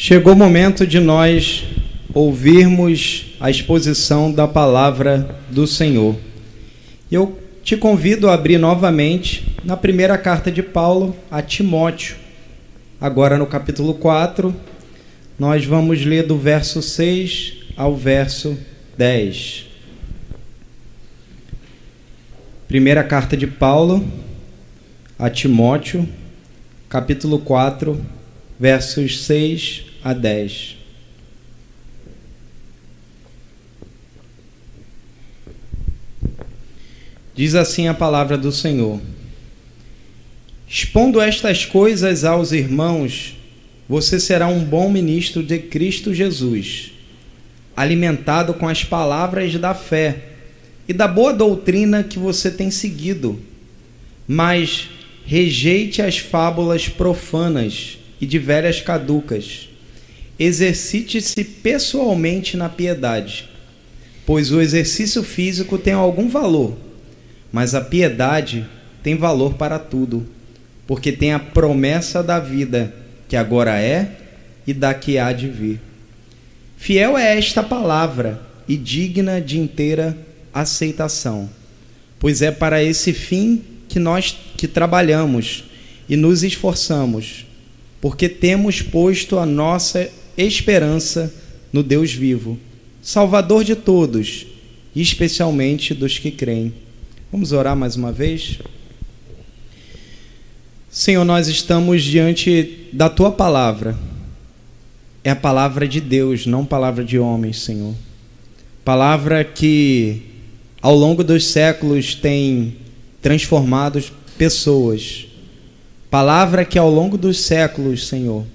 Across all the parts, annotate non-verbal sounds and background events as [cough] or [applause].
Chegou o momento de nós ouvirmos a exposição da palavra do Senhor. Eu te convido a abrir novamente na primeira carta de Paulo a Timóteo. Agora no capítulo 4, nós vamos ler do verso 6 ao verso 10. Primeira carta de Paulo a Timóteo, capítulo 4, versos 6 a 10. Diz assim a palavra do Senhor: Expondo estas coisas aos irmãos, você será um bom ministro de Cristo Jesus, alimentado com as palavras da fé e da boa doutrina que você tem seguido mas rejeite as fábulas profanas e de velhas caducas. Exercite-se pessoalmente na piedade, pois o exercício físico tem algum valor, mas a piedade tem valor para tudo, porque tem a promessa da vida que agora é e da que há de vir. Fiel é esta palavra e digna de inteira aceitação, pois é para esse fim que nós que trabalhamos e nos esforçamos, porque temos posto a nossa esperança no Deus vivo, Salvador de todos, e especialmente dos que creem. Vamos orar mais uma vez? Senhor, nós estamos diante da tua palavra. É a palavra de Deus, não palavra de homens, Senhor. Palavra que ao longo dos séculos tem transformados pessoas. Palavra que ao longo dos séculos, Senhor,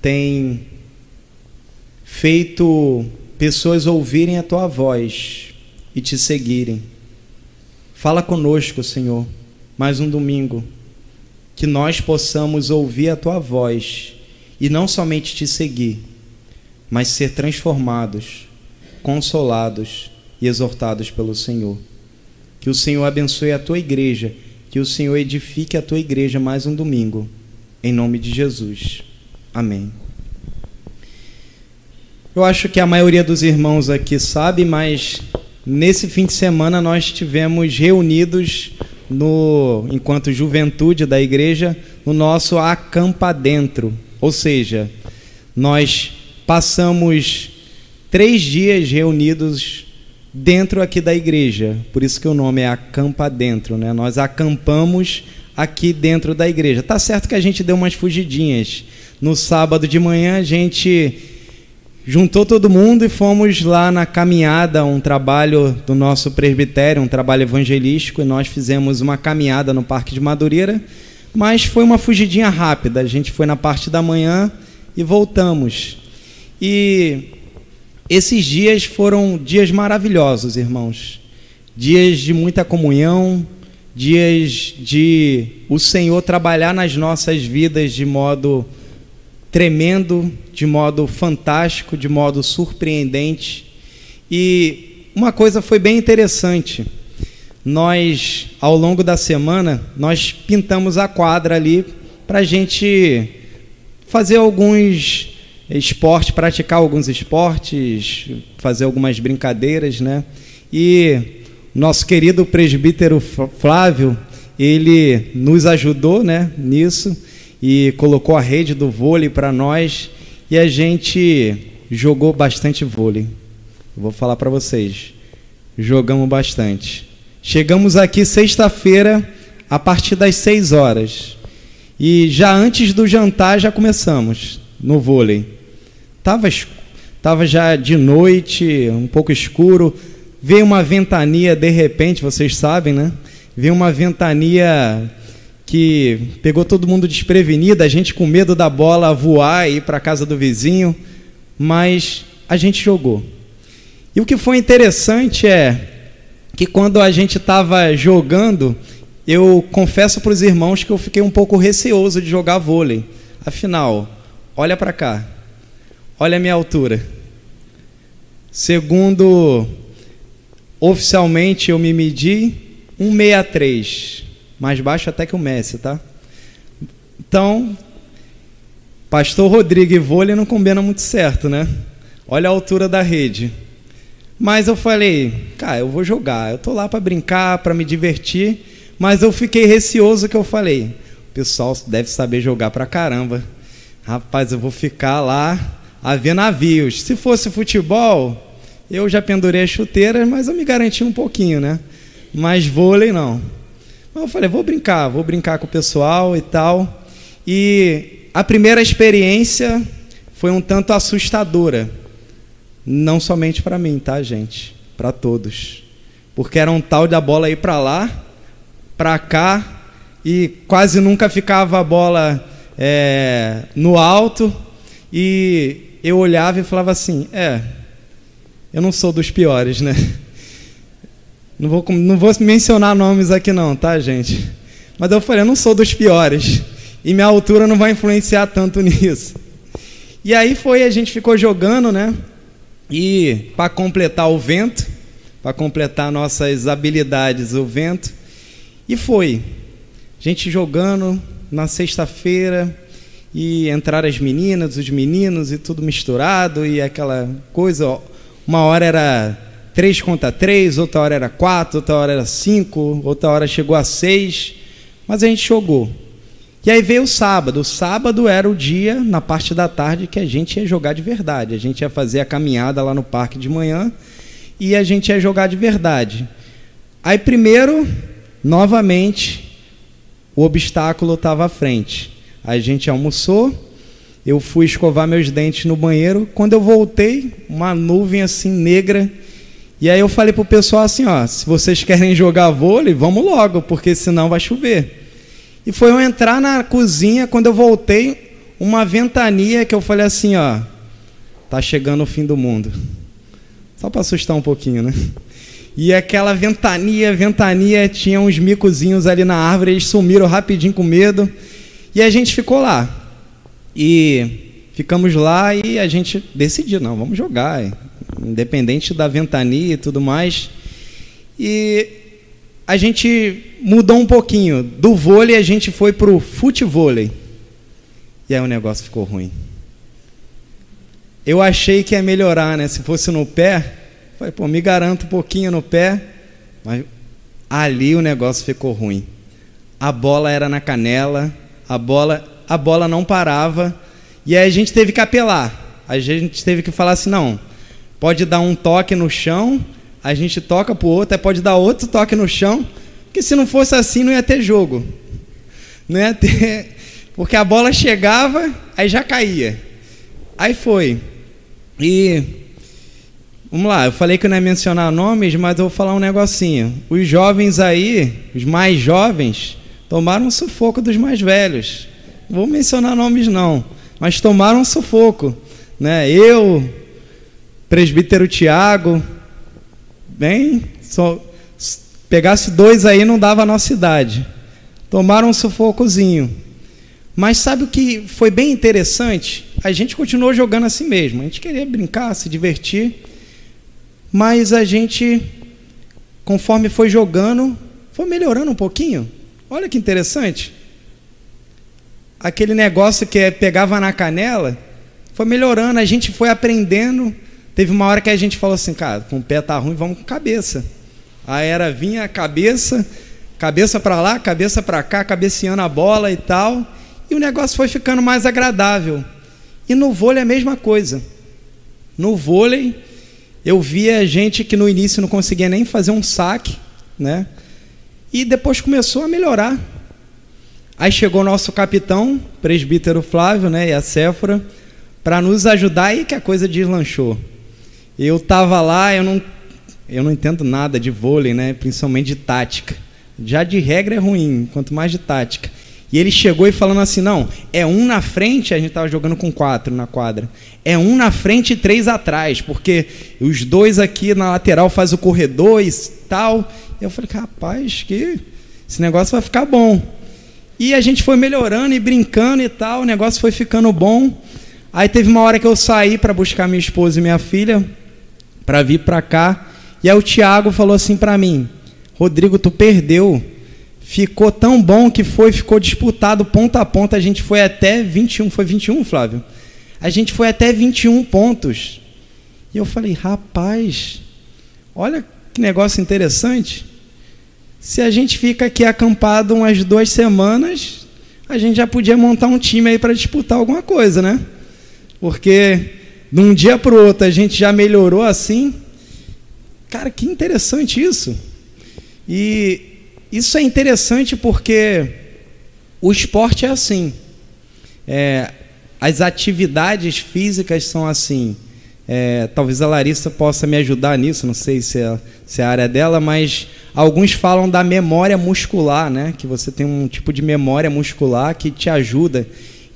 tem feito pessoas ouvirem a tua voz e te seguirem. Fala conosco, Senhor, mais um domingo, que nós possamos ouvir a tua voz e não somente te seguir, mas ser transformados, consolados e exortados pelo Senhor. Que o Senhor abençoe a tua igreja. Que o Senhor edifique a tua igreja mais um domingo. Em nome de Jesus. Amém. Eu acho que a maioria dos irmãos aqui sabe, mas nesse fim de semana nós tivemos reunidos no enquanto juventude da igreja no nosso acampa dentro, ou seja, nós passamos três dias reunidos dentro aqui da igreja. Por isso que o nome é Acampa Dentro, né? Nós acampamos aqui dentro da igreja. Tá certo que a gente deu umas fugidinhas. No sábado de manhã a gente juntou todo mundo e fomos lá na caminhada, um trabalho do nosso presbitério, um trabalho evangelístico, e nós fizemos uma caminhada no Parque de Madureira, mas foi uma fugidinha rápida. A gente foi na parte da manhã e voltamos. E esses dias foram dias maravilhosos, irmãos. Dias de muita comunhão, dias de o Senhor trabalhar nas nossas vidas de modo tremendo, de modo fantástico, de modo surpreendente. E uma coisa foi bem interessante. Nós, ao longo da semana, nós pintamos a quadra ali para a gente fazer alguns esporte, praticar alguns esportes, fazer algumas brincadeiras, né? E nosso querido presbítero Flávio, ele nos ajudou, né, nisso e colocou a rede do vôlei para nós e a gente jogou bastante vôlei. vou falar para vocês, jogamos bastante. Chegamos aqui sexta-feira a partir das 6 horas. E já antes do jantar já começamos no vôlei. Tava, tava já de noite, um pouco escuro. Veio uma ventania de repente, vocês sabem, né? Veio uma ventania que pegou todo mundo desprevenido, a gente com medo da bola voar e ir para casa do vizinho, mas a gente jogou. E o que foi interessante é que quando a gente estava jogando, eu confesso para os irmãos que eu fiquei um pouco receoso de jogar vôlei. Afinal, olha para cá. Olha a minha altura. Segundo oficialmente eu me medi 163, mais baixo até que o Messi, tá? Então, Pastor Rodrigo e vôlei não combina muito certo, né? Olha a altura da rede. Mas eu falei, cara, eu vou jogar. Eu tô lá para brincar, para me divertir. Mas eu fiquei receoso que eu falei, o pessoal deve saber jogar pra caramba. Rapaz, eu vou ficar lá a ver navios. Se fosse futebol, eu já pendurei as chuteiras, mas eu me garanti um pouquinho, né? Mas vôlei não. Eu falei, vou brincar, vou brincar com o pessoal e tal. E a primeira experiência foi um tanto assustadora. Não somente para mim, tá, gente? Para todos. Porque era um tal da bola ir para lá, para cá, e quase nunca ficava a bola é, no alto. E eu olhava e falava assim: é, eu não sou dos piores, né? Não vou, não vou mencionar nomes aqui, não, tá, gente? Mas eu falei: eu não sou dos piores e minha altura não vai influenciar tanto [laughs] nisso. E aí foi, a gente ficou jogando, né? E para completar o vento, para completar nossas habilidades, o vento, e foi. A gente jogando na sexta-feira e entraram as meninas, os meninos e tudo misturado e aquela coisa. Uma hora era três contra três, outra hora era quatro, outra hora era cinco, outra hora chegou a seis, mas a gente jogou. E aí veio o sábado. O sábado era o dia, na parte da tarde, que a gente ia jogar de verdade. A gente ia fazer a caminhada lá no parque de manhã e a gente ia jogar de verdade. Aí, primeiro, novamente, o obstáculo estava à frente. A gente almoçou, eu fui escovar meus dentes no banheiro. Quando eu voltei, uma nuvem assim negra. E aí eu falei pro pessoal assim, ó, se vocês querem jogar vôlei, vamos logo, porque senão vai chover. E foi eu entrar na cozinha, quando eu voltei, uma ventania que eu falei assim, ó, tá chegando o fim do mundo. Só para assustar um pouquinho, né? E aquela ventania, ventania, tinha uns micozinhos ali na árvore, eles sumiram rapidinho com medo. E a gente ficou lá. E ficamos lá e a gente decidiu, não, vamos jogar, independente da ventania e tudo mais. E a gente mudou um pouquinho. Do vôlei a gente foi para o futevôlei. E aí o negócio ficou ruim. Eu achei que ia melhorar, né? Se fosse no pé, falei, pô, me garanto um pouquinho no pé. Mas ali o negócio ficou ruim. A bola era na canela, a bola, a bola não parava. E aí a gente teve que apelar. A gente teve que falar assim, não, pode dar um toque no chão a gente toca para o outro, pode dar outro toque no chão, que se não fosse assim não ia ter jogo. Não ia ter, [laughs] porque a bola chegava, aí já caía. Aí foi. E vamos lá, eu falei que não ia mencionar nomes, mas eu vou falar um negocinho. Os jovens aí, os mais jovens, tomaram sufoco dos mais velhos. Não vou mencionar nomes não, mas tomaram sufoco, né? Eu, presbítero Tiago, Bem, só pegasse dois aí não dava a nossa idade. Tomaram um sufocozinho. Mas sabe o que foi bem interessante? A gente continuou jogando assim mesmo. A gente queria brincar, se divertir. Mas a gente, conforme foi jogando, foi melhorando um pouquinho. Olha que interessante. Aquele negócio que pegava na canela, foi melhorando, a gente foi aprendendo Teve uma hora que a gente falou assim, cara, com o pé tá ruim, vamos com cabeça. Aí era vinha a cabeça, cabeça para lá, cabeça para cá, cabeceando a bola e tal. E o negócio foi ficando mais agradável. E no vôlei é a mesma coisa. No vôlei, eu via gente que no início não conseguia nem fazer um saque, né? E depois começou a melhorar. Aí chegou o nosso capitão, presbítero Flávio, né, e a Séfora, para nos ajudar e que a coisa deslanchou. Eu estava lá, eu não, eu não entendo nada de vôlei, né? principalmente de tática. Já de regra é ruim, quanto mais de tática. E ele chegou e falando assim: não, é um na frente, a gente estava jogando com quatro na quadra. É um na frente e três atrás, porque os dois aqui na lateral faz o corredor e tal. E eu falei: rapaz, que esse negócio vai ficar bom. E a gente foi melhorando e brincando e tal, o negócio foi ficando bom. Aí teve uma hora que eu saí para buscar minha esposa e minha filha, para vir para cá. E aí o Tiago falou assim para mim: Rodrigo, tu perdeu. ficou tão bom que foi, ficou disputado ponto a ponto. A gente foi até 21, foi 21, Flávio? A gente foi até 21 pontos. E eu falei, rapaz, olha que negócio interessante. Se a gente fica aqui acampado umas duas semanas, a gente já podia montar um time aí para disputar alguma coisa, né? Porque de um dia para o outro a gente já melhorou assim. Cara, que interessante isso. E isso é interessante porque o esporte é assim. É, as atividades físicas são assim. É, talvez a Larissa possa me ajudar nisso, não sei se é, se é a área dela, mas alguns falam da memória muscular, né? Que você tem um tipo de memória muscular que te ajuda.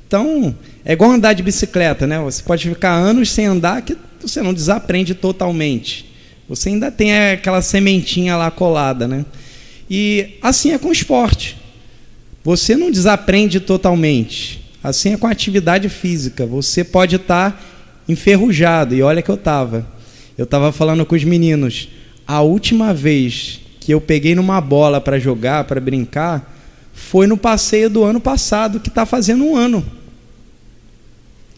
Então, é igual andar de bicicleta, né? Você pode ficar anos sem andar que você não desaprende totalmente. Você ainda tem aquela sementinha lá colada, né? E assim é com o esporte. Você não desaprende totalmente. Assim é com a atividade física. Você pode estar enferrujado. E olha que eu estava. Eu estava falando com os meninos. A última vez que eu peguei numa bola para jogar, para brincar, foi no passeio do ano passado, que está fazendo um ano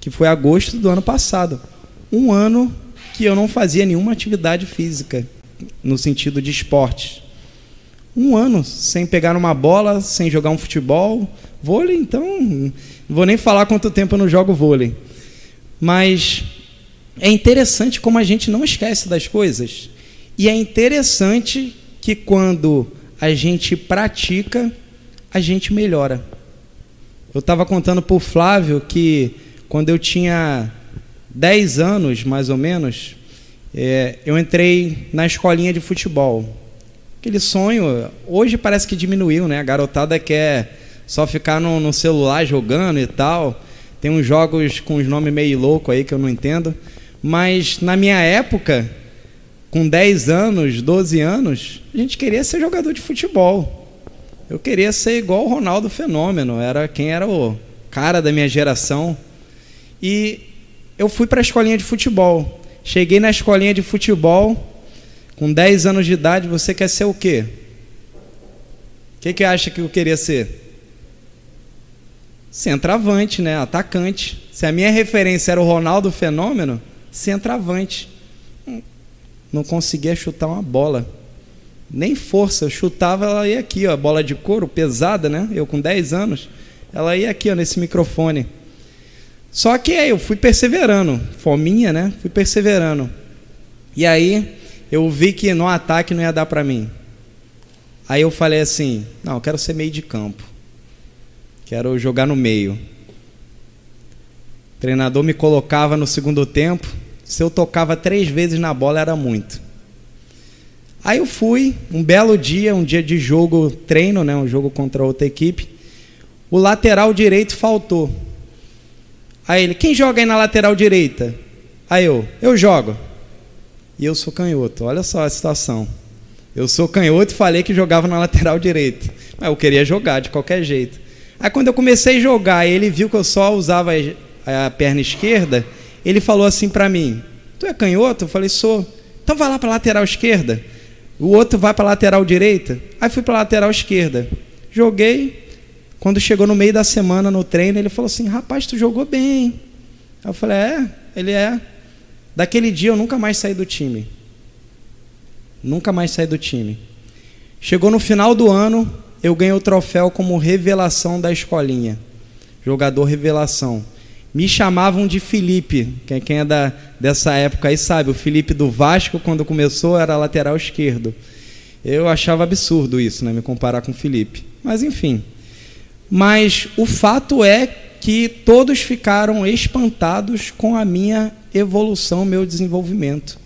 que foi agosto do ano passado. Um ano que eu não fazia nenhuma atividade física, no sentido de esporte. Um ano sem pegar uma bola, sem jogar um futebol, vôlei, então, não vou nem falar quanto tempo eu não jogo vôlei. Mas é interessante como a gente não esquece das coisas. E é interessante que quando a gente pratica, a gente melhora. Eu estava contando para o Flávio que quando eu tinha 10 anos, mais ou menos, é, eu entrei na escolinha de futebol. Aquele sonho, hoje parece que diminuiu, né? A garotada quer só ficar no, no celular jogando e tal. Tem uns jogos com os nomes meio louco aí que eu não entendo. Mas na minha época, com 10 anos, 12 anos, a gente queria ser jogador de futebol. Eu queria ser igual o Ronaldo Fenômeno, era quem era o cara da minha geração. E eu fui para a escolinha de futebol. Cheguei na escolinha de futebol, com 10 anos de idade, você quer ser o quê? O que, que acha que eu queria ser? Centravante, né? Atacante. Se a minha referência era o Ronaldo Fenômeno, centravante. Não conseguia chutar uma bola. Nem força. Eu chutava, ela ia aqui, ó, bola de couro, pesada, né? Eu com 10 anos. Ela ia aqui, ó, nesse microfone. Só que aí eu fui perseverando, fominha, né? Fui perseverando. E aí eu vi que no ataque não ia dar para mim. Aí eu falei assim: não, eu quero ser meio de campo. Quero jogar no meio. O treinador me colocava no segundo tempo. Se eu tocava três vezes na bola, era muito. Aí eu fui, um belo dia, um dia de jogo, treino, né, um jogo contra outra equipe. O lateral direito faltou. Aí ele, quem joga aí na lateral direita? Aí eu, eu jogo. E eu sou canhoto, olha só a situação. Eu sou canhoto e falei que jogava na lateral direita. Mas eu queria jogar de qualquer jeito. Aí quando eu comecei a jogar ele viu que eu só usava a perna esquerda, ele falou assim para mim: Tu é canhoto? Eu falei: Sou. Então vai lá para lateral esquerda. O outro vai para lateral direita. Aí fui para lateral esquerda. Joguei, quando chegou no meio da semana no treino, ele falou assim: Rapaz, tu jogou bem. Eu falei: É, ele é. Daquele dia eu nunca mais saí do time. Nunca mais saí do time. Chegou no final do ano, eu ganhei o troféu como revelação da escolinha. Jogador revelação. Me chamavam de Felipe. Quem é da, dessa época aí sabe, o Felipe do Vasco, quando começou, era lateral esquerdo. Eu achava absurdo isso, né? Me comparar com o Felipe. Mas enfim. Mas o fato é que todos ficaram espantados com a minha evolução, meu desenvolvimento.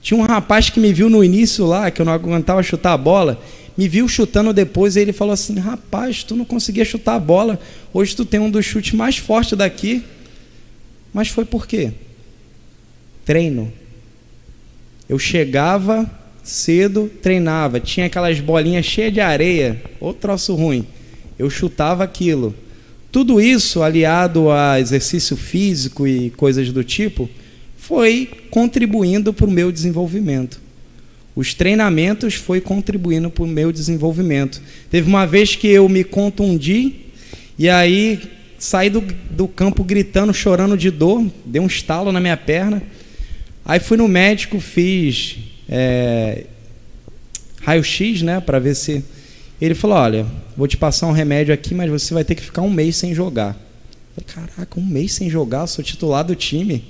Tinha um rapaz que me viu no início lá, que eu não aguentava chutar a bola, me viu chutando depois e ele falou assim: Rapaz, tu não conseguia chutar a bola, hoje tu tem um dos chutes mais fortes daqui. Mas foi por quê? Treino. Eu chegava cedo, treinava, tinha aquelas bolinhas cheias de areia, outro troço ruim eu chutava aquilo. Tudo isso, aliado a exercício físico e coisas do tipo, foi contribuindo para o meu desenvolvimento. Os treinamentos foi contribuindo para o meu desenvolvimento. Teve uma vez que eu me contundi e aí saí do, do campo gritando, chorando de dor, deu um estalo na minha perna. Aí fui no médico, fiz é, raio-x, né, para ver se. Ele falou: Olha, vou te passar um remédio aqui, mas você vai ter que ficar um mês sem jogar. Eu falei, Caraca, um mês sem jogar, sou titular do time.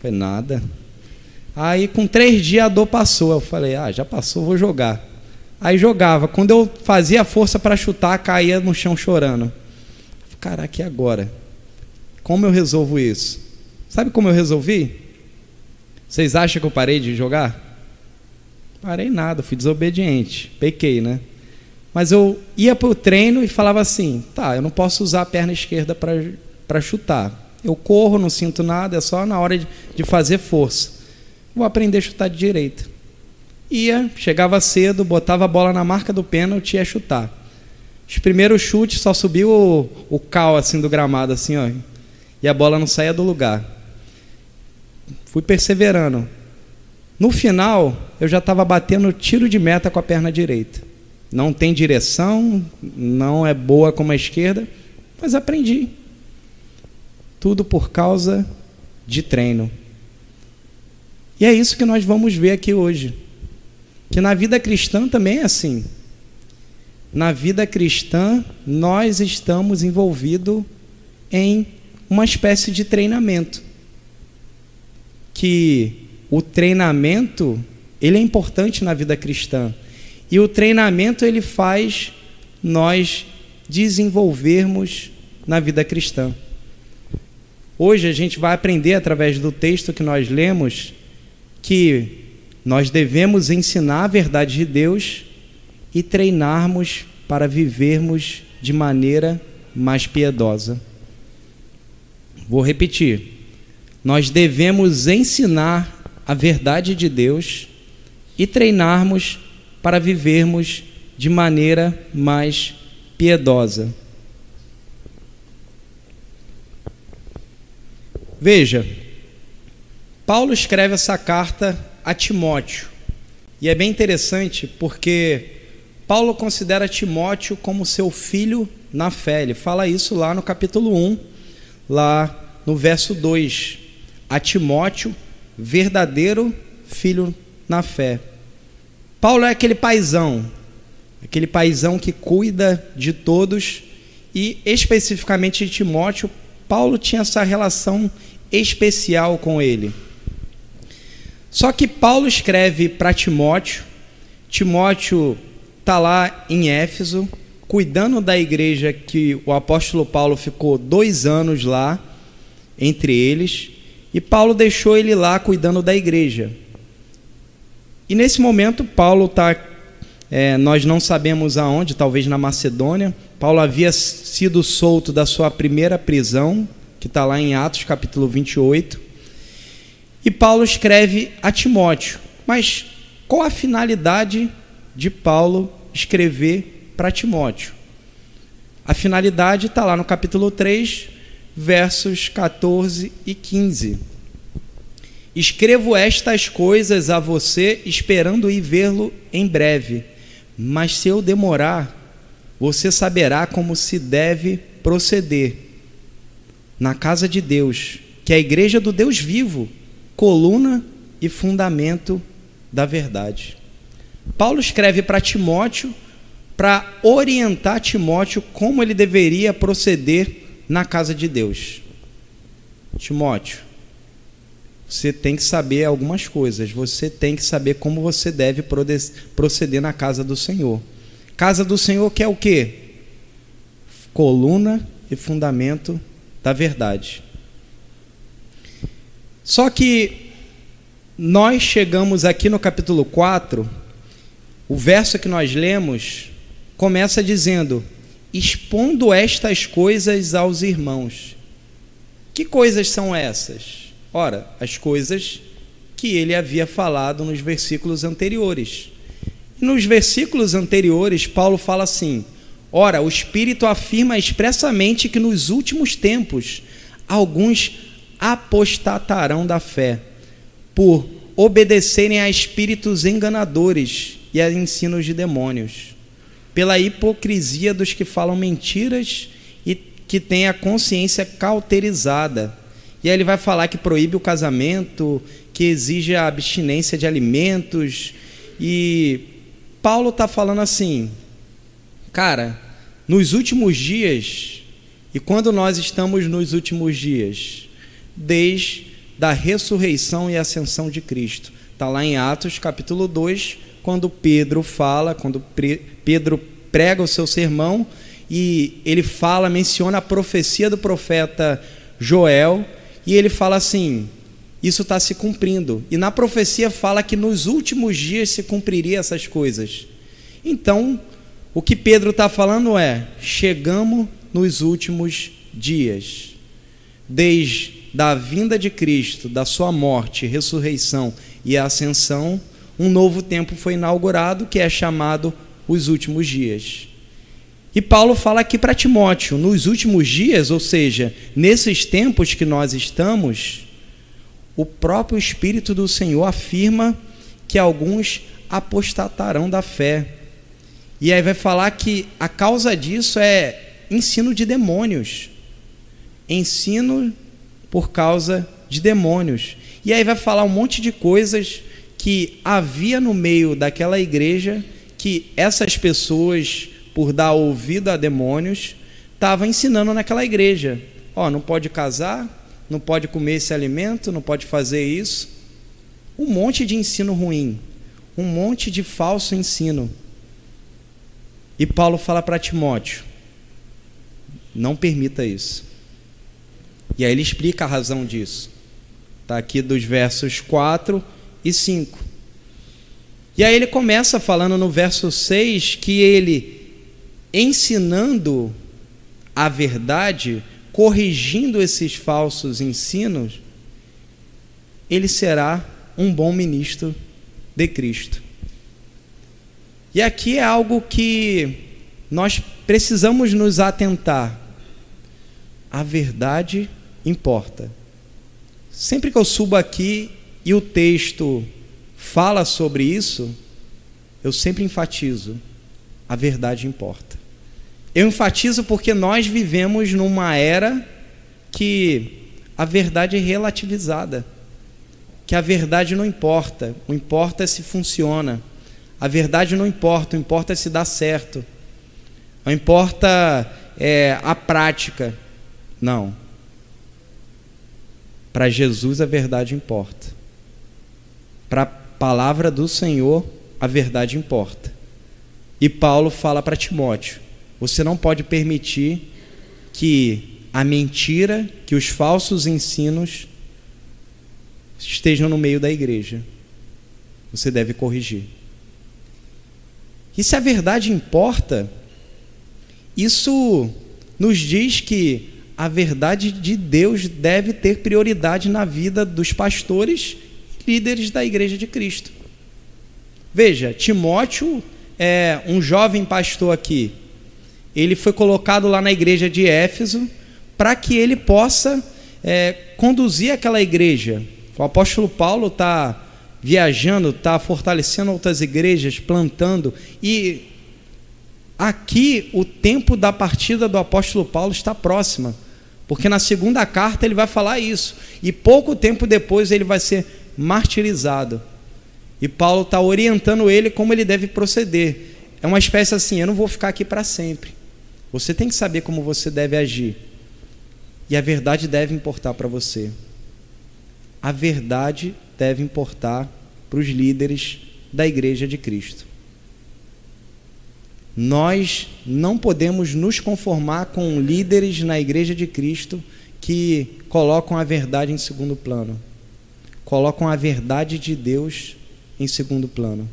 Falei, nada. Aí com três dias a dor passou. Eu falei, ah, já passou, vou jogar. Aí jogava. Quando eu fazia força para chutar, caía no chão chorando. Caraca, e agora? Como eu resolvo isso? Sabe como eu resolvi? Vocês acham que eu parei de jogar? Parei nada, fui desobediente. Pequei, né? Mas eu ia para o treino e falava assim: tá, eu não posso usar a perna esquerda para chutar. Eu corro, não sinto nada, é só na hora de, de fazer força vou aprender a chutar de direita. Ia, chegava cedo, botava a bola na marca do pênalti e ia chutar. Os primeiros chutes só subiu o, o cal assim do gramado, assim, ó, e a bola não saía do lugar. Fui perseverando. No final, eu já estava batendo tiro de meta com a perna direita. Não tem direção, não é boa como a esquerda, mas aprendi. Tudo por causa de treino. E é isso que nós vamos ver aqui hoje. Que na vida cristã também é assim. Na vida cristã, nós estamos envolvidos em uma espécie de treinamento. Que o treinamento, ele é importante na vida cristã. E o treinamento ele faz nós desenvolvermos na vida cristã. Hoje a gente vai aprender através do texto que nós lemos que nós devemos ensinar a verdade de Deus e treinarmos para vivermos de maneira mais piedosa. Vou repetir. Nós devemos ensinar a verdade de Deus e treinarmos para vivermos de maneira mais piedosa. Veja, Paulo escreve essa carta a Timóteo. E é bem interessante porque Paulo considera Timóteo como seu filho na fé. Ele fala isso lá no capítulo 1, lá no verso 2. A Timóteo, verdadeiro filho na fé. Paulo é aquele paizão, aquele paizão que cuida de todos e especificamente de Timóteo, Paulo tinha essa relação especial com ele. Só que Paulo escreve para Timóteo, Timóteo está lá em Éfeso, cuidando da igreja que o apóstolo Paulo ficou dois anos lá, entre eles, e Paulo deixou ele lá cuidando da igreja. E nesse momento, Paulo está, é, nós não sabemos aonde, talvez na Macedônia. Paulo havia sido solto da sua primeira prisão, que está lá em Atos capítulo 28. E Paulo escreve a Timóteo. Mas qual a finalidade de Paulo escrever para Timóteo? A finalidade está lá no capítulo 3, versos 14 e 15. Escrevo estas coisas a você, esperando ir vê-lo em breve. Mas se eu demorar, você saberá como se deve proceder na casa de Deus, que é a igreja do Deus vivo coluna e fundamento da verdade. Paulo escreve para Timóteo para orientar Timóteo como ele deveria proceder na casa de Deus. Timóteo, você tem que saber algumas coisas, você tem que saber como você deve proceder na casa do Senhor. Casa do Senhor que é o quê? Coluna e fundamento da verdade. Só que nós chegamos aqui no capítulo 4, o verso que nós lemos começa dizendo: expondo estas coisas aos irmãos. Que coisas são essas? Ora, as coisas que ele havia falado nos versículos anteriores. nos versículos anteriores, Paulo fala assim: Ora, o Espírito afirma expressamente que nos últimos tempos alguns apostatarão da fé, por obedecerem a espíritos enganadores e a ensinos de demônios, pela hipocrisia dos que falam mentiras e que têm a consciência cauterizada. E aí ele vai falar que proíbe o casamento, que exige a abstinência de alimentos. E Paulo está falando assim, cara, nos últimos dias, e quando nós estamos nos últimos dias? Desde da ressurreição e ascensão de Cristo. Está lá em Atos capítulo 2, quando Pedro fala, quando Pedro prega o seu sermão e ele fala, menciona a profecia do profeta Joel e ele fala assim: isso está se cumprindo. E na profecia fala que nos últimos dias se cumpriria essas coisas. Então, o que Pedro está falando é: chegamos nos últimos dias. Desde da vinda de Cristo, da sua morte, ressurreição e ascensão, um novo tempo foi inaugurado que é chamado os últimos dias. E Paulo fala aqui para Timóteo, nos últimos dias, ou seja, nesses tempos que nós estamos, o próprio Espírito do Senhor afirma que alguns apostatarão da fé. E aí vai falar que a causa disso é ensino de demônios. Ensino por causa de demônios. E aí vai falar um monte de coisas que havia no meio daquela igreja que essas pessoas, por dar ouvido a demônios, estavam ensinando naquela igreja. Ó, oh, não pode casar, não pode comer esse alimento, não pode fazer isso. Um monte de ensino ruim, um monte de falso ensino. E Paulo fala para Timóteo: não permita isso. E aí ele explica a razão disso. Está aqui dos versos 4 e 5. E aí ele começa falando no verso 6 que ele, ensinando a verdade, corrigindo esses falsos ensinos, ele será um bom ministro de Cristo. E aqui é algo que nós precisamos nos atentar. A verdade importa. Sempre que eu subo aqui e o texto fala sobre isso, eu sempre enfatizo: a verdade importa. Eu enfatizo porque nós vivemos numa era que a verdade é relativizada, que a verdade não importa, o importa é se funciona. A verdade não importa, o importa é se dá certo. Não importa é, a prática. Não. Para Jesus a verdade importa. Para a palavra do Senhor a verdade importa. E Paulo fala para Timóteo: você não pode permitir que a mentira, que os falsos ensinos estejam no meio da igreja. Você deve corrigir. E se a verdade importa, isso nos diz que a verdade de Deus deve ter prioridade na vida dos pastores líderes da igreja de Cristo. Veja, Timóteo é um jovem pastor aqui. Ele foi colocado lá na igreja de Éfeso para que ele possa é, conduzir aquela igreja. O apóstolo Paulo está viajando, está fortalecendo outras igrejas, plantando. E aqui o tempo da partida do apóstolo Paulo está próxima. Porque na segunda carta ele vai falar isso. E pouco tempo depois ele vai ser martirizado. E Paulo está orientando ele como ele deve proceder. É uma espécie assim: eu não vou ficar aqui para sempre. Você tem que saber como você deve agir. E a verdade deve importar para você. A verdade deve importar para os líderes da igreja de Cristo. Nós não podemos nos conformar com líderes na igreja de Cristo que colocam a verdade em segundo plano, colocam a verdade de Deus em segundo plano.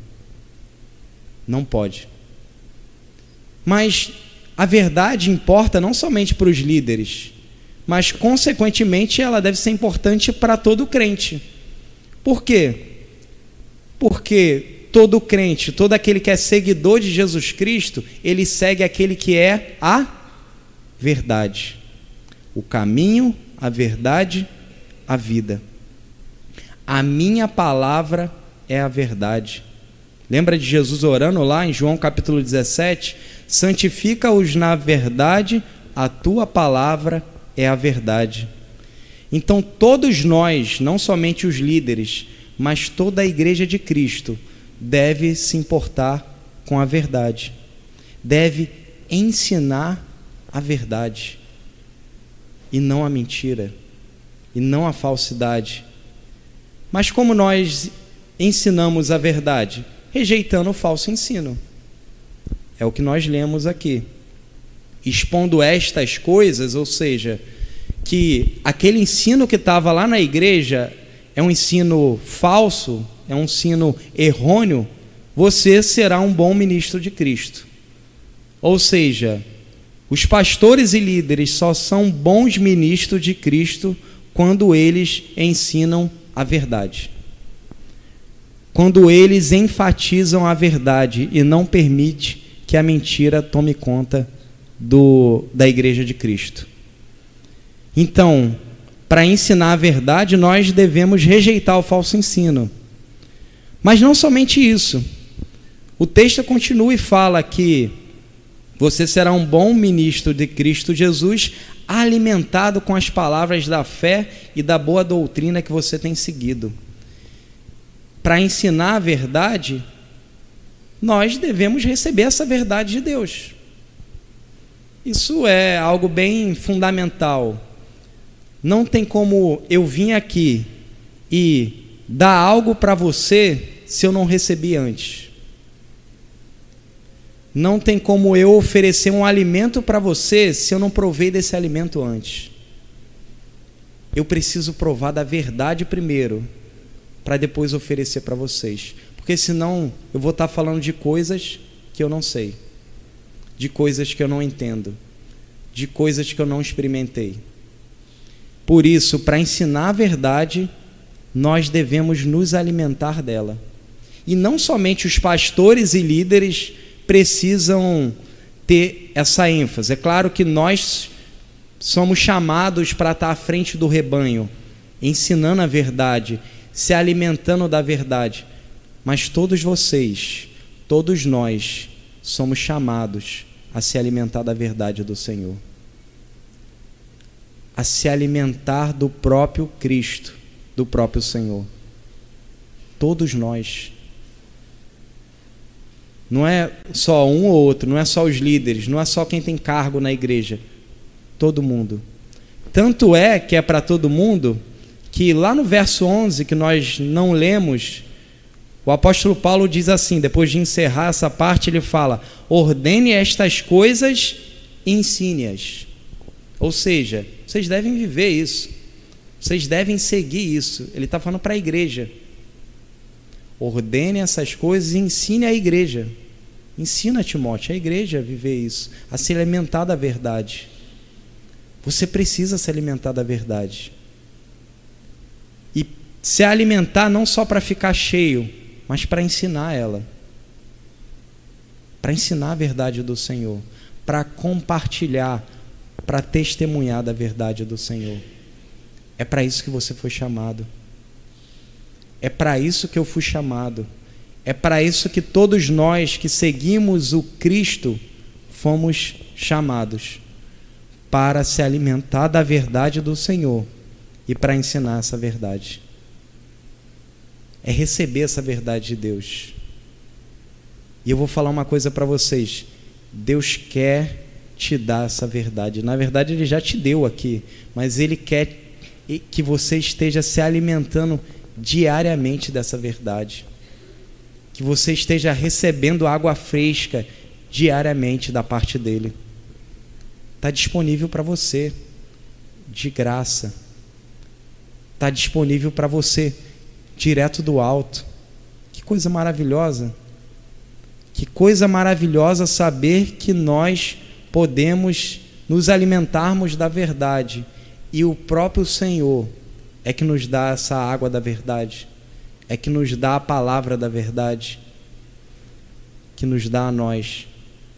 Não pode. Mas a verdade importa não somente para os líderes, mas consequentemente ela deve ser importante para todo crente. Por quê? Porque todo crente, todo aquele que é seguidor de Jesus Cristo, ele segue aquele que é a verdade. O caminho, a verdade, a vida. A minha palavra é a verdade. Lembra de Jesus orando lá em João capítulo 17? Santifica-os na verdade, a tua palavra é a verdade. Então, todos nós, não somente os líderes, mas toda a igreja de Cristo, deve se importar com a verdade, deve ensinar a verdade e não a mentira, e não a falsidade. Mas como nós ensinamos a verdade? Rejeitando o falso ensino. É o que nós lemos aqui. Expondo estas coisas, ou seja, que aquele ensino que estava lá na igreja é um ensino falso, é um ensino errôneo, você será um bom ministro de Cristo. Ou seja, os pastores e líderes só são bons ministros de Cristo quando eles ensinam a verdade. Quando eles enfatizam a verdade e não permite que a mentira tome conta do, da igreja de Cristo. Então, para ensinar a verdade, nós devemos rejeitar o falso ensino. Mas não somente isso. O texto continua e fala que você será um bom ministro de Cristo Jesus, alimentado com as palavras da fé e da boa doutrina que você tem seguido. Para ensinar a verdade, nós devemos receber essa verdade de Deus. Isso é algo bem fundamental. Não tem como eu vir aqui e dar algo para você se eu não recebi antes. Não tem como eu oferecer um alimento para você se eu não provei desse alimento antes. Eu preciso provar da verdade primeiro, para depois oferecer para vocês. Porque senão eu vou estar tá falando de coisas que eu não sei, de coisas que eu não entendo, de coisas que eu não experimentei. Por isso, para ensinar a verdade, nós devemos nos alimentar dela. E não somente os pastores e líderes precisam ter essa ênfase. É claro que nós somos chamados para estar à frente do rebanho, ensinando a verdade, se alimentando da verdade. Mas todos vocês, todos nós, somos chamados a se alimentar da verdade do Senhor, a se alimentar do próprio Cristo, do próprio Senhor. Todos nós. Não é só um ou outro, não é só os líderes, não é só quem tem cargo na igreja. Todo mundo. Tanto é que é para todo mundo que lá no verso 11, que nós não lemos, o apóstolo Paulo diz assim, depois de encerrar essa parte, ele fala: ordene estas coisas e ensine-as. Ou seja, vocês devem viver isso, vocês devem seguir isso. Ele está falando para a igreja. Ordene essas coisas e ensine a igreja. Ensina Timóteo, a igreja, a viver isso, a se alimentar da verdade. Você precisa se alimentar da verdade. E se alimentar não só para ficar cheio, mas para ensinar ela. Para ensinar a verdade do Senhor. Para compartilhar, para testemunhar da verdade do Senhor. É para isso que você foi chamado. É para isso que eu fui chamado. É para isso que todos nós que seguimos o Cristo fomos chamados para se alimentar da verdade do Senhor e para ensinar essa verdade. É receber essa verdade de Deus. E eu vou falar uma coisa para vocês. Deus quer te dar essa verdade. Na verdade, Ele já te deu aqui, mas Ele quer que você esteja se alimentando diariamente dessa verdade. Que você esteja recebendo água fresca diariamente da parte dele. Está disponível para você, de graça. Está disponível para você, direto do alto. Que coisa maravilhosa. Que coisa maravilhosa saber que nós podemos nos alimentarmos da verdade e o próprio Senhor é que nos dá essa água da verdade, é que nos dá a palavra da verdade, que nos dá a nós,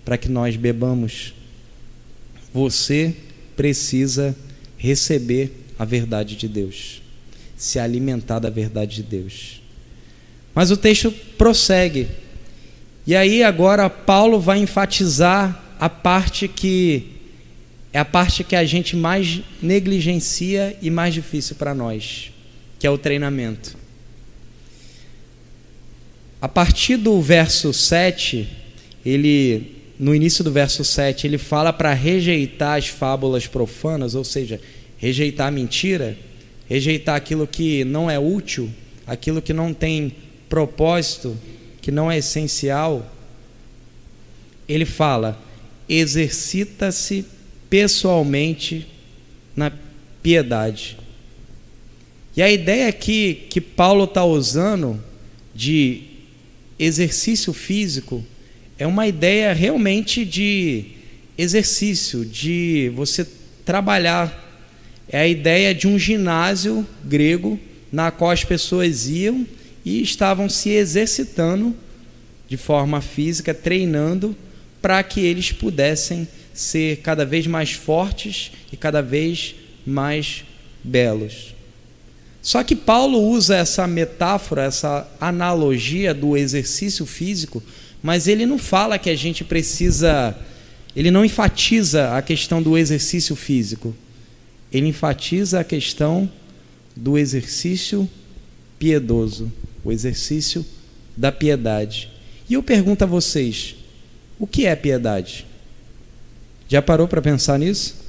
para que nós bebamos. Você precisa receber a verdade de Deus. se alimentar da verdade de Deus. Mas o texto prossegue. E aí agora Paulo vai enfatizar a parte que é a parte que a gente mais negligencia e mais difícil para nós, que é o treinamento. A partir do verso 7, ele no início do verso 7, ele fala para rejeitar as fábulas profanas, ou seja, rejeitar a mentira, rejeitar aquilo que não é útil, aquilo que não tem propósito, que não é essencial. Ele fala: exercita-se pessoalmente na piedade. E a ideia aqui que Paulo está usando de exercício físico é uma ideia realmente de exercício, de você trabalhar. É a ideia de um ginásio grego na qual as pessoas iam e estavam se exercitando de forma física, treinando para que eles pudessem ser cada vez mais fortes e cada vez mais belos. Só que Paulo usa essa metáfora, essa analogia do exercício físico mas ele não fala que a gente precisa, ele não enfatiza a questão do exercício físico. Ele enfatiza a questão do exercício piedoso, o exercício da piedade. E eu pergunto a vocês: o que é piedade? Já parou para pensar nisso?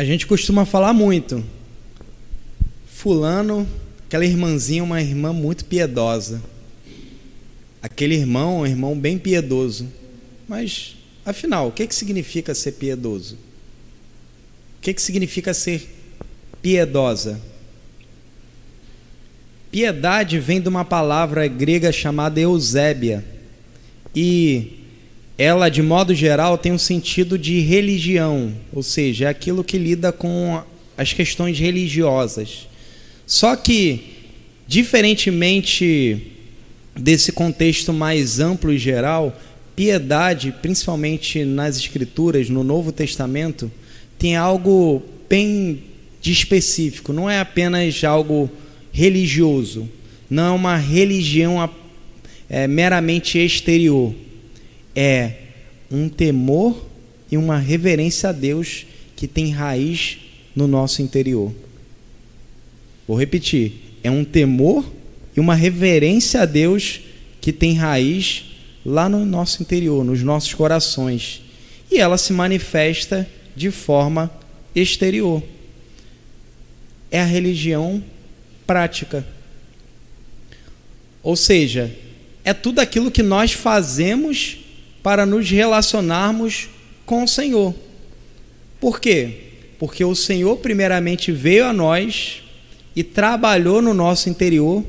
A gente costuma falar muito, Fulano, aquela irmãzinha, uma irmã muito piedosa. Aquele irmão, um irmão bem piedoso. Mas, afinal, o que, que significa ser piedoso? O que, que significa ser piedosa? Piedade vem de uma palavra grega chamada Eusébia. E ela, de modo geral, tem um sentido de religião, ou seja, é aquilo que lida com as questões religiosas. Só que, diferentemente desse contexto mais amplo e geral, piedade, principalmente nas Escrituras, no Novo Testamento, tem algo bem de específico, não é apenas algo religioso, não é uma religião é, meramente exterior, é um temor e uma reverência a Deus que tem raiz no nosso interior. Vou repetir: é um temor e uma reverência a Deus que tem raiz lá no nosso interior, nos nossos corações. E ela se manifesta de forma exterior. É a religião prática. Ou seja, é tudo aquilo que nós fazemos para nos relacionarmos com o Senhor. Por quê? Porque o Senhor, primeiramente, veio a nós e trabalhou no nosso interior,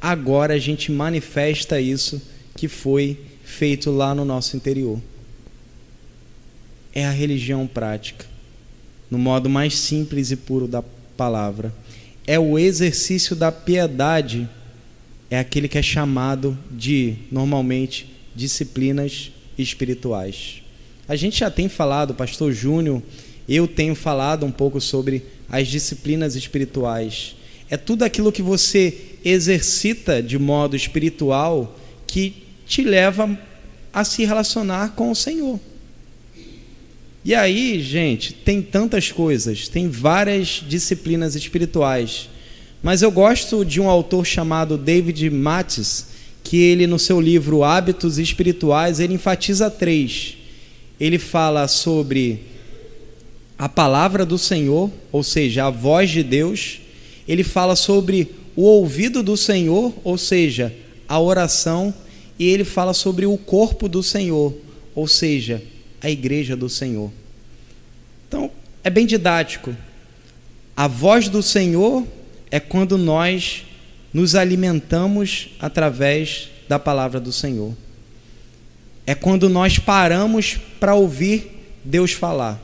agora a gente manifesta isso que foi feito lá no nosso interior. É a religião prática, no modo mais simples e puro da palavra. É o exercício da piedade, é aquele que é chamado de, normalmente, disciplinas espirituais. A gente já tem falado, pastor Júnior, eu tenho falado um pouco sobre as disciplinas espirituais é tudo aquilo que você exercita de modo espiritual que te leva a se relacionar com o Senhor. E aí, gente, tem tantas coisas, tem várias disciplinas espirituais. Mas eu gosto de um autor chamado David Mattes, que ele no seu livro Hábitos Espirituais, ele enfatiza três. Ele fala sobre a palavra do Senhor, ou seja, a voz de Deus, ele fala sobre o ouvido do Senhor, ou seja, a oração, e ele fala sobre o corpo do Senhor, ou seja, a igreja do Senhor. Então, é bem didático. A voz do Senhor é quando nós nos alimentamos através da palavra do Senhor. É quando nós paramos para ouvir Deus falar.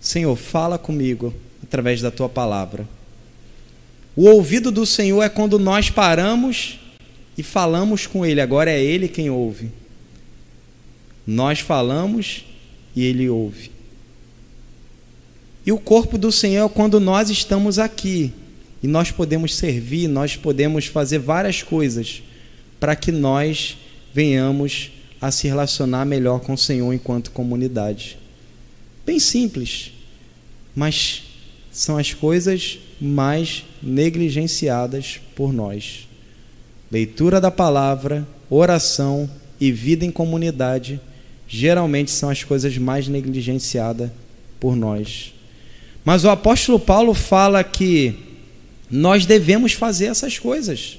Senhor, fala comigo através da tua palavra. O ouvido do Senhor é quando nós paramos e falamos com Ele, agora é Ele quem ouve. Nós falamos e ele ouve. E o corpo do Senhor é quando nós estamos aqui e nós podemos servir, nós podemos fazer várias coisas para que nós venhamos a se relacionar melhor com o Senhor enquanto comunidade. Bem simples, mas são as coisas mais negligenciadas por nós. Leitura da palavra, oração e vida em comunidade geralmente são as coisas mais negligenciadas por nós. Mas o apóstolo Paulo fala que nós devemos fazer essas coisas,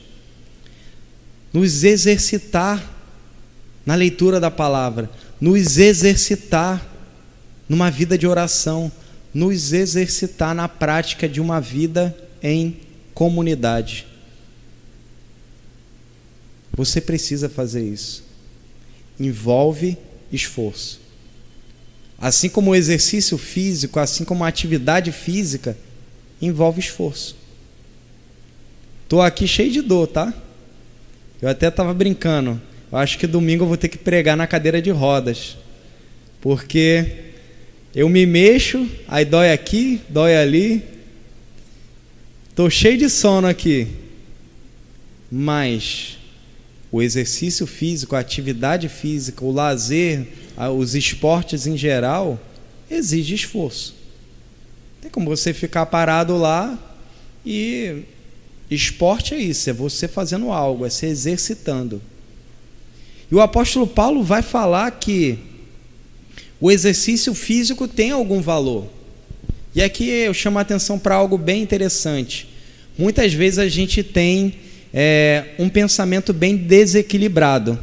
nos exercitar na leitura da palavra, nos exercitar numa vida de oração, nos exercitar na prática de uma vida em comunidade. Você precisa fazer isso. Envolve esforço. Assim como o exercício físico, assim como a atividade física, envolve esforço. Estou aqui cheio de dor, tá? Eu até estava brincando. Eu acho que domingo eu vou ter que pregar na cadeira de rodas. Porque eu me mexo, aí dói aqui, dói ali. Estou cheio de sono aqui. Mas o exercício físico, a atividade física, o lazer, os esportes em geral, exige esforço. Tem como você ficar parado lá e esporte é isso, é você fazendo algo, é se exercitando. E o apóstolo Paulo vai falar que o exercício físico tem algum valor. E aqui eu chamo a atenção para algo bem interessante. Muitas vezes a gente tem é, um pensamento bem desequilibrado.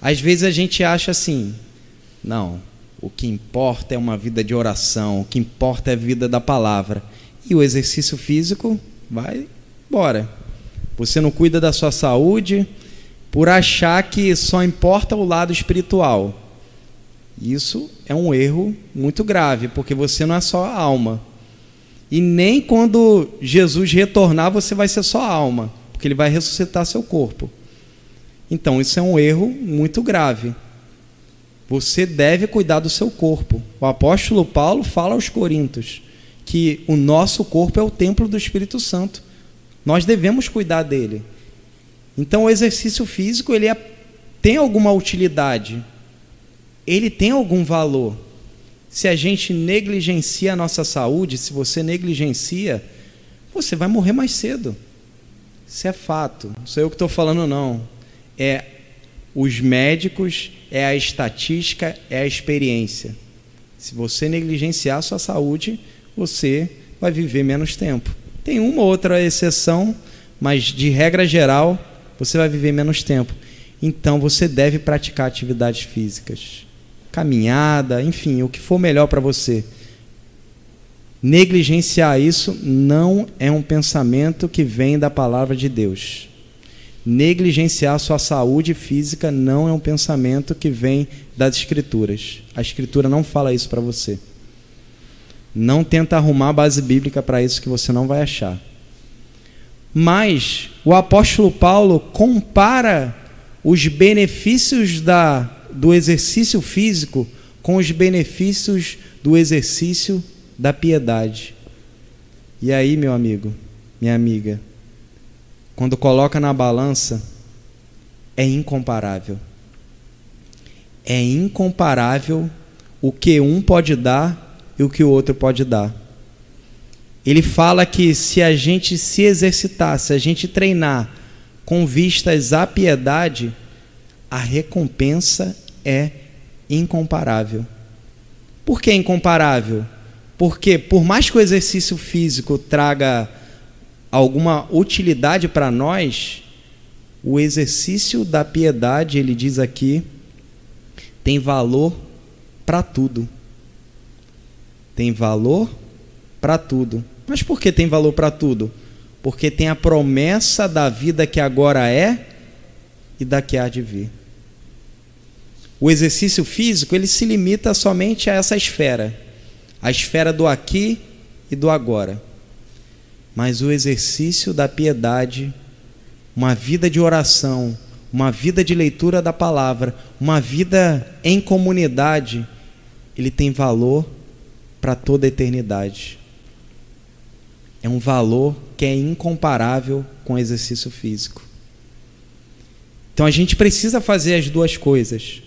Às vezes a gente acha assim: não, o que importa é uma vida de oração, o que importa é a vida da palavra. E o exercício físico vai embora. Você não cuida da sua saúde, por achar que só importa o lado espiritual. Isso é um erro muito grave, porque você não é só alma. E nem quando Jesus retornar você vai ser só alma, porque ele vai ressuscitar seu corpo. Então, isso é um erro muito grave. Você deve cuidar do seu corpo. O apóstolo Paulo fala aos Coríntios que o nosso corpo é o templo do Espírito Santo. Nós devemos cuidar dele. Então o exercício físico ele é, tem alguma utilidade, ele tem algum valor. Se a gente negligencia a nossa saúde, se você negligencia, você vai morrer mais cedo. Isso é fato. Não sou eu que estou falando, não. É os médicos, é a estatística, é a experiência. Se você negligenciar a sua saúde, você vai viver menos tempo. Tem uma ou outra exceção, mas de regra geral, você vai viver menos tempo. Então você deve praticar atividades físicas, caminhada, enfim, o que for melhor para você. Negligenciar isso não é um pensamento que vem da palavra de Deus. Negligenciar sua saúde física não é um pensamento que vem das escrituras. A escritura não fala isso para você. Não tenta arrumar base bíblica para isso que você não vai achar. Mas o apóstolo Paulo compara os benefícios da, do exercício físico com os benefícios do exercício da piedade. E aí, meu amigo, minha amiga, quando coloca na balança, é incomparável. É incomparável o que um pode dar e o que o outro pode dar ele fala que se a gente se exercitar, se a gente treinar com vistas à piedade, a recompensa é incomparável. Por que incomparável? Porque por mais que o exercício físico traga alguma utilidade para nós, o exercício da piedade, ele diz aqui, tem valor para tudo. Tem valor para tudo. Mas por que tem valor para tudo? Porque tem a promessa da vida que agora é e da que há de vir. O exercício físico, ele se limita somente a essa esfera, a esfera do aqui e do agora. Mas o exercício da piedade, uma vida de oração, uma vida de leitura da palavra, uma vida em comunidade, ele tem valor para toda a eternidade. É um valor que é incomparável com o exercício físico. Então a gente precisa fazer as duas coisas.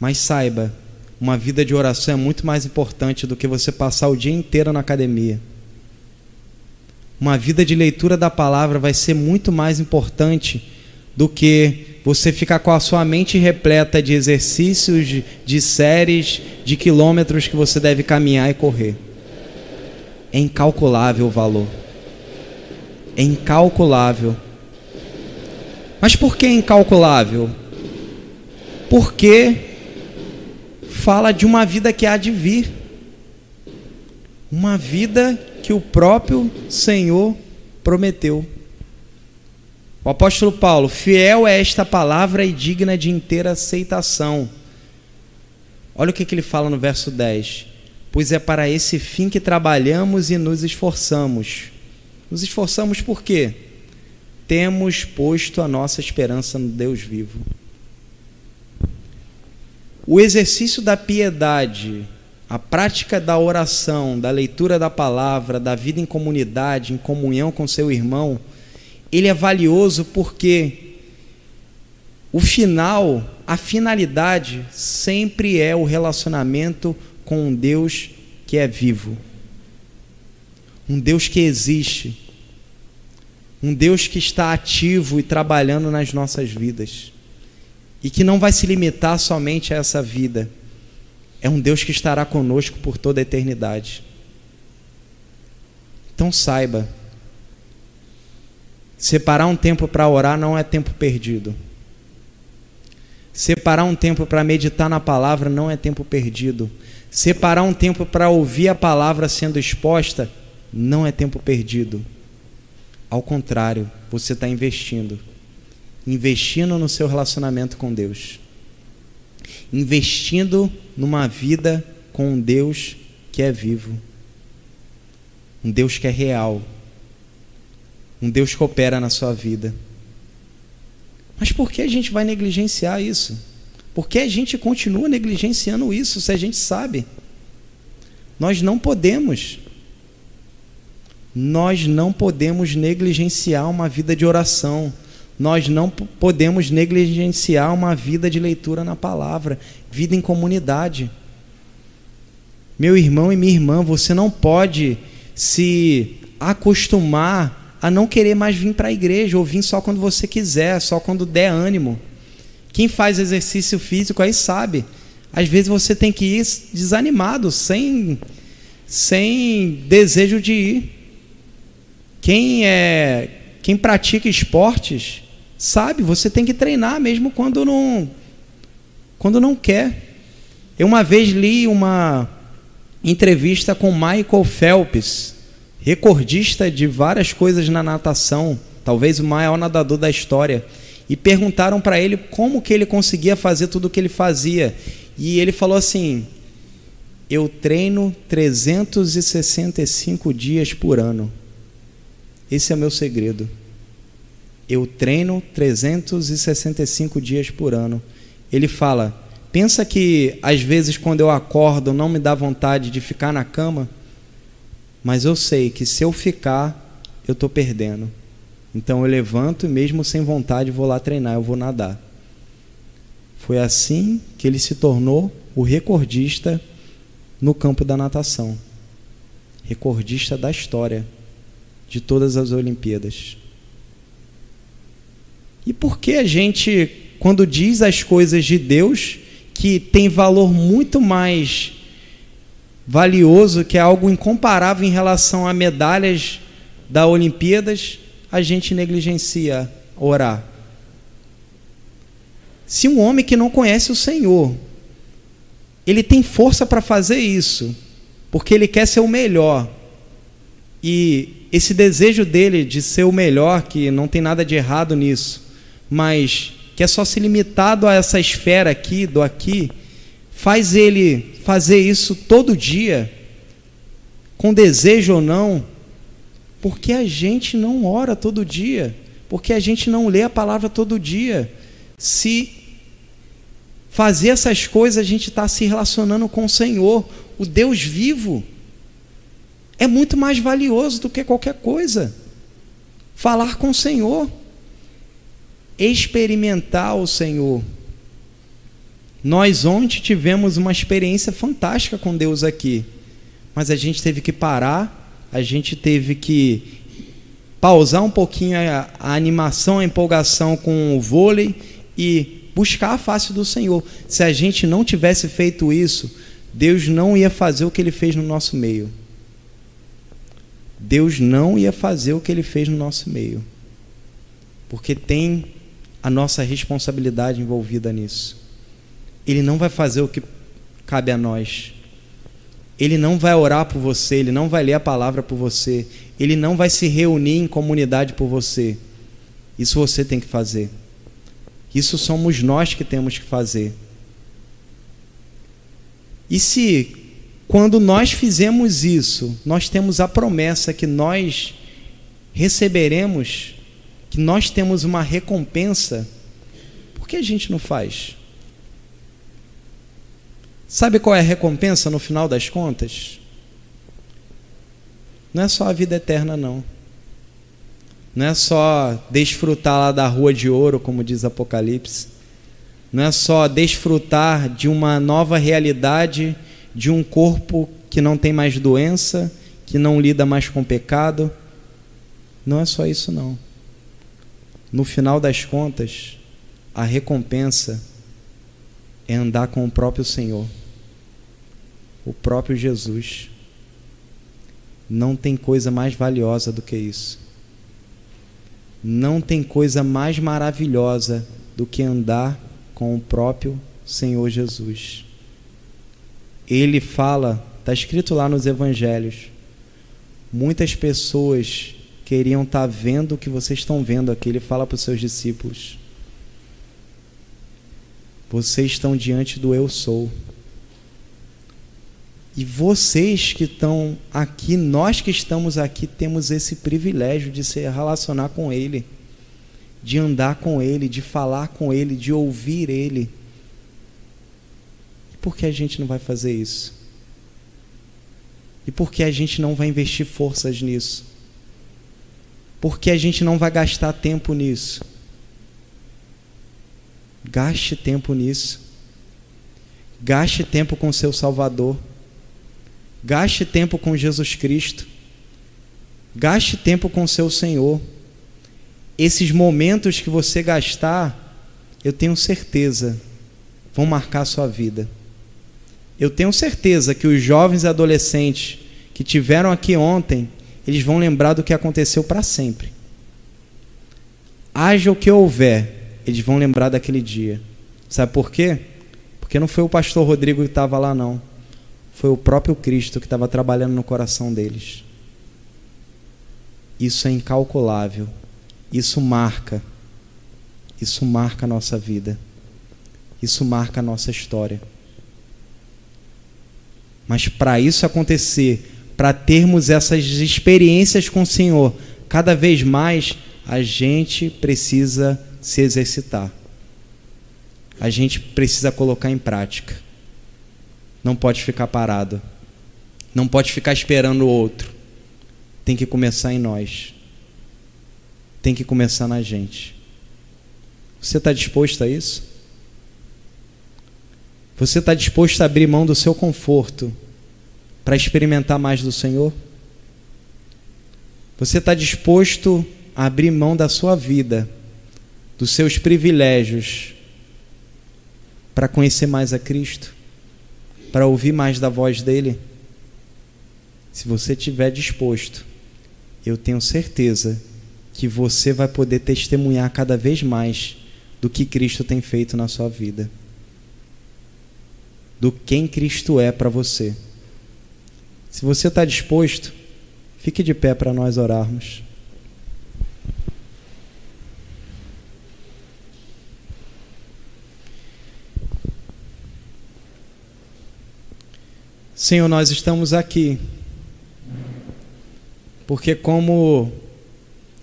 Mas saiba, uma vida de oração é muito mais importante do que você passar o dia inteiro na academia. Uma vida de leitura da palavra vai ser muito mais importante do que você ficar com a sua mente repleta de exercícios, de, séries, de quilômetros que você deve caminhar e correr. É incalculável o valor. É incalculável. Mas por que incalculável? Porque fala de uma vida que há de vir. Uma vida que o próprio Senhor prometeu. O apóstolo Paulo, fiel é esta palavra e digna de inteira aceitação. Olha o que, que ele fala no verso 10. Pois é para esse fim que trabalhamos e nos esforçamos. Nos esforçamos por quê? Temos posto a nossa esperança no Deus vivo. O exercício da piedade, a prática da oração, da leitura da palavra, da vida em comunidade, em comunhão com seu irmão, ele é valioso porque o final, a finalidade sempre é o relacionamento com um Deus que é vivo. Um Deus que existe. Um Deus que está ativo e trabalhando nas nossas vidas. E que não vai se limitar somente a essa vida. É um Deus que estará conosco por toda a eternidade. Então saiba, Separar um tempo para orar não é tempo perdido. Separar um tempo para meditar na palavra não é tempo perdido. Separar um tempo para ouvir a palavra sendo exposta não é tempo perdido. Ao contrário, você está investindo. Investindo no seu relacionamento com Deus. Investindo numa vida com um Deus que é vivo. Um Deus que é real um Deus que opera na sua vida. Mas por que a gente vai negligenciar isso? Por que a gente continua negligenciando isso se a gente sabe? Nós não podemos. Nós não podemos negligenciar uma vida de oração. Nós não podemos negligenciar uma vida de leitura na palavra, vida em comunidade. Meu irmão e minha irmã, você não pode se acostumar a não querer mais vir para a igreja ou vir só quando você quiser, só quando der ânimo. Quem faz exercício físico aí sabe. Às vezes você tem que ir desanimado, sem, sem desejo de ir. Quem é, quem pratica esportes sabe, você tem que treinar mesmo quando não, quando não quer. Eu uma vez li uma entrevista com Michael Phelps recordista de várias coisas na natação, talvez o maior nadador da história, e perguntaram para ele como que ele conseguia fazer tudo o que ele fazia. E ele falou assim: "Eu treino 365 dias por ano. Esse é meu segredo. Eu treino 365 dias por ano." Ele fala: "Pensa que às vezes quando eu acordo não me dá vontade de ficar na cama?" Mas eu sei que se eu ficar, eu estou perdendo. Então eu levanto e, mesmo sem vontade, vou lá treinar, eu vou nadar. Foi assim que ele se tornou o recordista no campo da natação recordista da história de todas as Olimpíadas. E por que a gente, quando diz as coisas de Deus, que tem valor muito mais valioso, que é algo incomparável em relação a medalhas da Olimpíadas, a gente negligencia orar. Se um homem que não conhece o Senhor, ele tem força para fazer isso, porque ele quer ser o melhor. E esse desejo dele de ser o melhor, que não tem nada de errado nisso, mas que é só se limitado a essa esfera aqui, do aqui, faz ele fazer isso todo dia, com desejo ou não, porque a gente não ora todo dia, porque a gente não lê a palavra todo dia. Se fazer essas coisas, a gente está se relacionando com o Senhor, o Deus vivo. É muito mais valioso do que qualquer coisa. Falar com o Senhor, experimentar o Senhor. Nós ontem tivemos uma experiência fantástica com Deus aqui, mas a gente teve que parar, a gente teve que pausar um pouquinho a, a animação, a empolgação com o vôlei e buscar a face do Senhor. Se a gente não tivesse feito isso, Deus não ia fazer o que ele fez no nosso meio. Deus não ia fazer o que ele fez no nosso meio. Porque tem a nossa responsabilidade envolvida nisso. Ele não vai fazer o que cabe a nós. Ele não vai orar por você, ele não vai ler a palavra por você, ele não vai se reunir em comunidade por você. Isso você tem que fazer. Isso somos nós que temos que fazer. E se, quando nós fizemos isso, nós temos a promessa que nós receberemos, que nós temos uma recompensa, por que a gente não faz? Sabe qual é a recompensa no final das contas? Não é só a vida eterna, não. Não é só desfrutar lá da rua de ouro, como diz Apocalipse. Não é só desfrutar de uma nova realidade, de um corpo que não tem mais doença, que não lida mais com pecado. Não é só isso, não. No final das contas, a recompensa é andar com o próprio Senhor, o próprio Jesus. Não tem coisa mais valiosa do que isso. Não tem coisa mais maravilhosa do que andar com o próprio Senhor Jesus. Ele fala, está escrito lá nos evangelhos, muitas pessoas queriam estar tá vendo o que vocês estão vendo aqui. Ele fala para os seus discípulos: Vocês estão diante do Eu Sou. E vocês que estão aqui, nós que estamos aqui, temos esse privilégio de se relacionar com Ele, de andar com Ele, de falar com Ele, de ouvir Ele. E por que a gente não vai fazer isso? E por que a gente não vai investir forças nisso? Por que a gente não vai gastar tempo nisso? Gaste tempo nisso. Gaste tempo com seu Salvador. Gaste tempo com Jesus Cristo. Gaste tempo com seu Senhor. Esses momentos que você gastar, eu tenho certeza, vão marcar a sua vida. Eu tenho certeza que os jovens e adolescentes que tiveram aqui ontem, eles vão lembrar do que aconteceu para sempre. Haja o que houver, eles vão lembrar daquele dia. Sabe por quê? Porque não foi o pastor Rodrigo que estava lá, não foi o próprio Cristo que estava trabalhando no coração deles. Isso é incalculável. Isso marca. Isso marca a nossa vida. Isso marca a nossa história. Mas para isso acontecer, para termos essas experiências com o Senhor, cada vez mais a gente precisa se exercitar. A gente precisa colocar em prática não pode ficar parado. Não pode ficar esperando o outro. Tem que começar em nós. Tem que começar na gente. Você está disposto a isso? Você está disposto a abrir mão do seu conforto para experimentar mais do Senhor? Você está disposto a abrir mão da sua vida, dos seus privilégios, para conhecer mais a Cristo? Para ouvir mais da voz dele? Se você estiver disposto, eu tenho certeza que você vai poder testemunhar cada vez mais do que Cristo tem feito na sua vida, do quem Cristo é para você. Se você está disposto, fique de pé para nós orarmos. Senhor, nós estamos aqui porque, como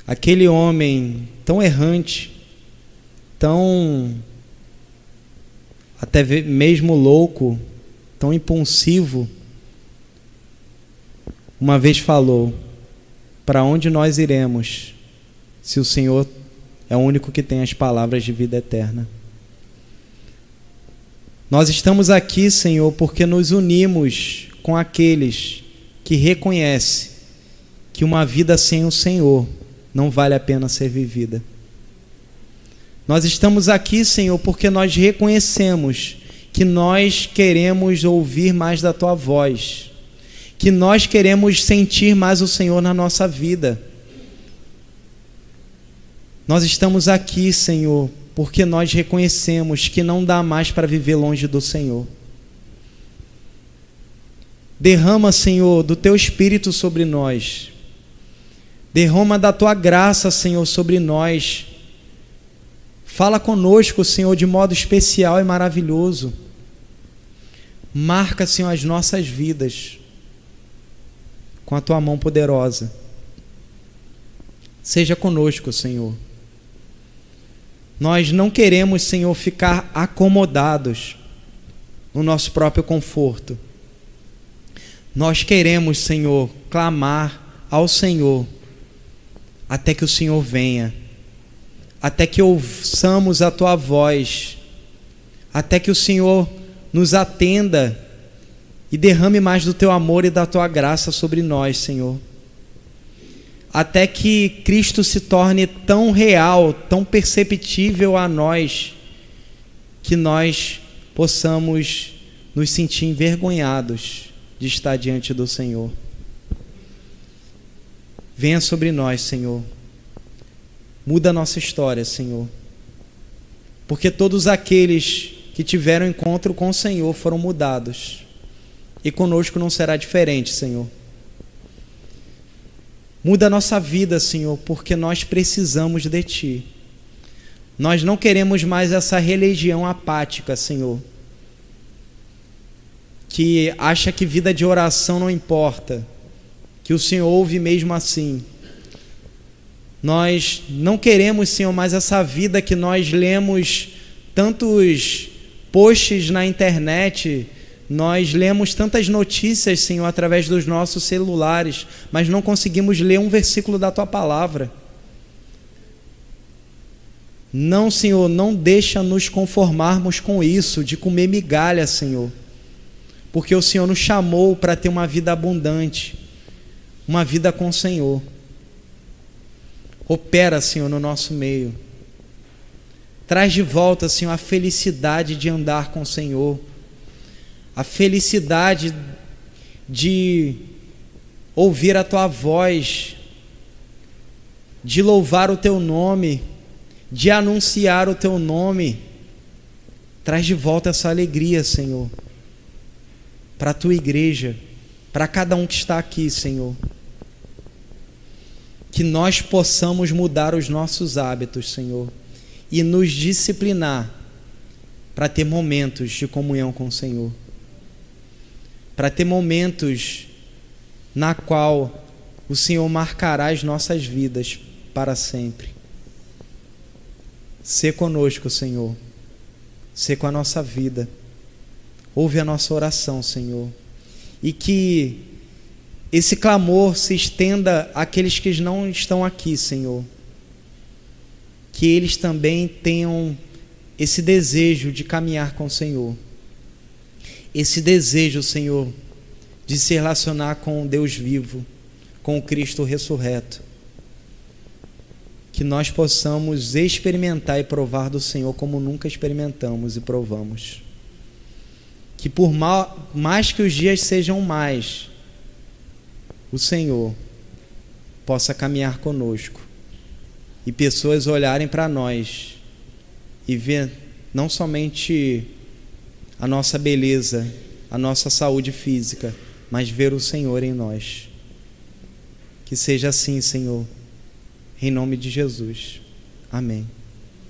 aquele homem tão errante, tão até mesmo louco, tão impulsivo, uma vez falou: Para onde nós iremos se o Senhor é o único que tem as palavras de vida eterna? Nós estamos aqui, Senhor, porque nos unimos com aqueles que reconhecem que uma vida sem o Senhor não vale a pena ser vivida. Nós estamos aqui, Senhor, porque nós reconhecemos que nós queremos ouvir mais da tua voz, que nós queremos sentir mais o Senhor na nossa vida. Nós estamos aqui, Senhor, porque nós reconhecemos que não dá mais para viver longe do Senhor. Derrama, Senhor, do teu espírito sobre nós. Derrama da tua graça, Senhor, sobre nós. Fala conosco, Senhor, de modo especial e maravilhoso. Marca, Senhor, as nossas vidas com a tua mão poderosa. Seja conosco, Senhor. Nós não queremos, Senhor, ficar acomodados no nosso próprio conforto. Nós queremos, Senhor, clamar ao Senhor até que o Senhor venha, até que ouçamos a tua voz, até que o Senhor nos atenda e derrame mais do teu amor e da tua graça sobre nós, Senhor até que Cristo se torne tão real, tão perceptível a nós, que nós possamos nos sentir envergonhados de estar diante do Senhor. Venha sobre nós, Senhor. Muda a nossa história, Senhor. Porque todos aqueles que tiveram encontro com o Senhor foram mudados. E conosco não será diferente, Senhor. Muda a nossa vida, Senhor, porque nós precisamos de Ti. Nós não queremos mais essa religião apática, Senhor, que acha que vida de oração não importa, que o Senhor ouve mesmo assim. Nós não queremos, Senhor, mais essa vida que nós lemos tantos posts na internet nós lemos tantas notícias, Senhor, através dos nossos celulares, mas não conseguimos ler um versículo da tua palavra. Não, Senhor, não deixa nos conformarmos com isso, de comer migalha, Senhor. Porque o Senhor nos chamou para ter uma vida abundante, uma vida com o Senhor. Opera, Senhor, no nosso meio. Traz de volta, Senhor, a felicidade de andar com o Senhor a felicidade de ouvir a tua voz, de louvar o teu nome, de anunciar o teu nome. Traz de volta essa alegria, Senhor, para a tua igreja, para cada um que está aqui, Senhor. Que nós possamos mudar os nossos hábitos, Senhor, e nos disciplinar para ter momentos de comunhão com o Senhor para ter momentos na qual o Senhor marcará as nossas vidas para sempre. Sê conosco, Senhor. Sê com a nossa vida. Ouve a nossa oração, Senhor. E que esse clamor se estenda àqueles que não estão aqui, Senhor. Que eles também tenham esse desejo de caminhar com o Senhor esse desejo, Senhor, de se relacionar com Deus vivo, com Cristo ressurreto. Que nós possamos experimentar e provar do Senhor como nunca experimentamos e provamos. Que por mais que os dias sejam mais, o Senhor possa caminhar conosco e pessoas olharem para nós e ver não somente a nossa beleza, a nossa saúde física, mas ver o Senhor em nós. Que seja assim, Senhor, em nome de Jesus. Amém.